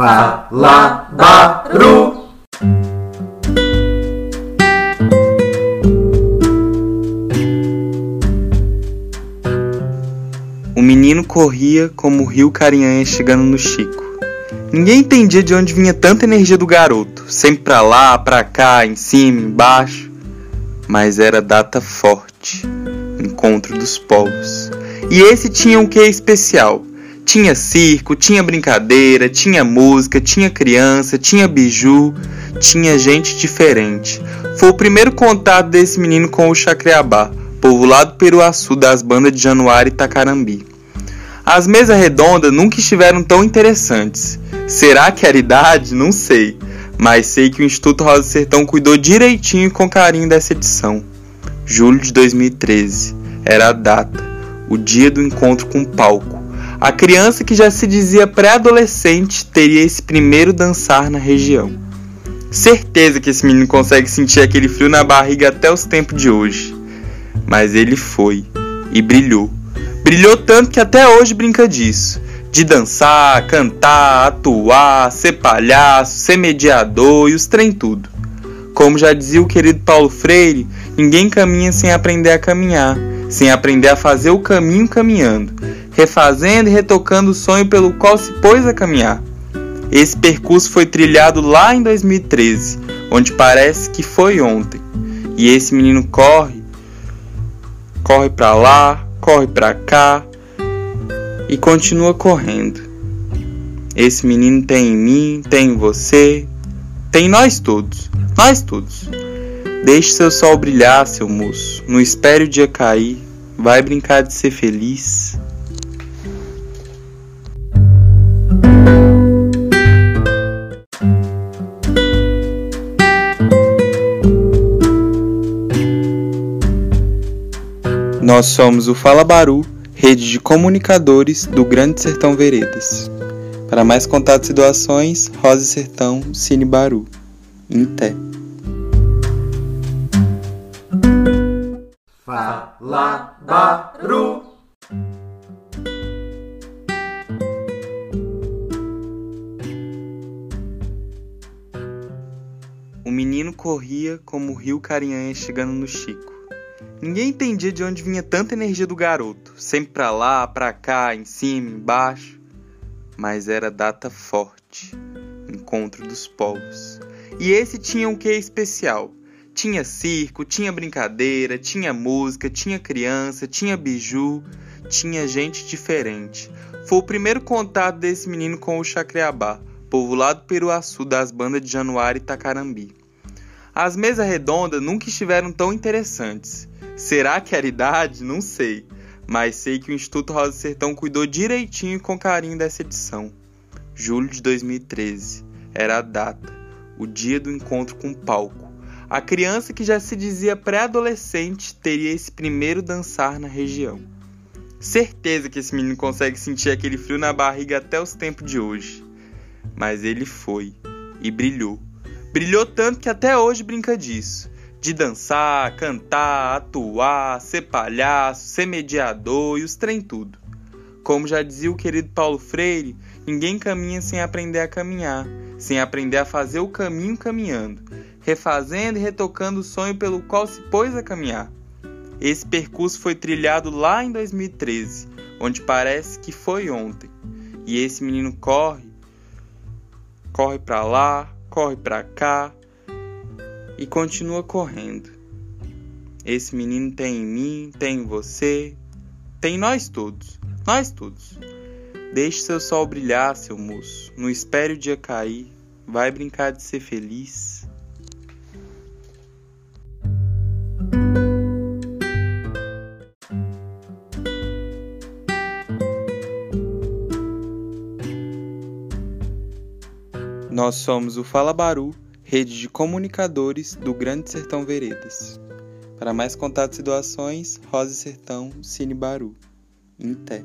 Fala Baru. O menino corria como o rio Carinhanha chegando no Chico. Ninguém entendia de onde vinha tanta energia do garoto, sempre pra lá, pra cá, em cima, embaixo. Mas era data forte, encontro dos povos. E esse tinha um quê especial. Tinha circo, tinha brincadeira, tinha música, tinha criança, tinha biju, tinha gente diferente. Foi o primeiro contato desse menino com o Chacreabá, povoado peruaçu das bandas de Januário e Tacarambi. As mesas redondas nunca estiveram tão interessantes. Será que era idade? Não sei. Mas sei que o Instituto Rosa Sertão cuidou direitinho e com carinho dessa edição. Julho de 2013. Era a data. O dia do encontro com o palco. A criança que já se dizia pré-adolescente teria esse primeiro dançar na região. Certeza que esse menino consegue sentir aquele frio na barriga até os tempos de hoje. Mas ele foi e brilhou. Brilhou tanto que até hoje brinca disso. De dançar, cantar, atuar, ser palhaço, ser mediador e os trem tudo. Como já dizia o querido Paulo Freire, ninguém caminha sem aprender a caminhar, sem aprender a fazer o caminho caminhando, refazendo e retocando o sonho pelo qual se pôs a caminhar. Esse percurso foi trilhado lá em 2013, onde parece que foi ontem. E esse menino corre, corre para lá, corre para cá e continua correndo. Esse menino tem em mim, tem em você, tem em nós todos, nós todos. Deixe seu sol brilhar, seu moço. Não espere o dia cair. Vai brincar de ser feliz. Nós somos o Fala Baru, rede de comunicadores do Grande Sertão Veredas. Para mais contatos e doações, Rosa Sertão Cine Baru. Inté. Fala Baru. O menino corria como o rio Carinhanha chegando no Chico. Ninguém entendia de onde vinha tanta energia do garoto, sempre pra lá, pra cá, em cima, embaixo. Mas era data forte, encontro dos povos. E esse tinha um quê especial. Tinha circo, tinha brincadeira, tinha música, tinha criança, tinha biju, tinha gente diferente. Foi o primeiro contato desse menino com o Chacreabá, povoado peruaçu das bandas de Januário e Tacarambi. As mesas redondas nunca estiveram tão interessantes. Será que era idade? Não sei. Mas sei que o Instituto Rosa Sertão cuidou direitinho e com carinho dessa edição. Julho de 2013. Era a data. O dia do encontro com o palco. A criança que já se dizia pré-adolescente teria esse primeiro dançar na região. Certeza que esse menino consegue sentir aquele frio na barriga até os tempos de hoje. Mas ele foi e brilhou. Brilhou tanto que até hoje brinca disso. De dançar, cantar, atuar, ser palhaço, ser mediador e os trem tudo. Como já dizia o querido Paulo Freire, ninguém caminha sem aprender a caminhar, sem aprender a fazer o caminho caminhando, refazendo e retocando o sonho pelo qual se pôs a caminhar. Esse percurso foi trilhado lá em 2013, onde parece que foi ontem. E esse menino corre, corre para lá, corre para cá e continua correndo. Esse menino tem em mim, tem em você, tem em nós todos, nós todos. Deixe seu sol brilhar, seu moço. Não espere o dia cair. Vai brincar de ser feliz. Nós somos o Fala Baru, rede de comunicadores do Grande Sertão Veredas. Para mais contatos e doações, Rosa Sertão Cine Baru. Inté.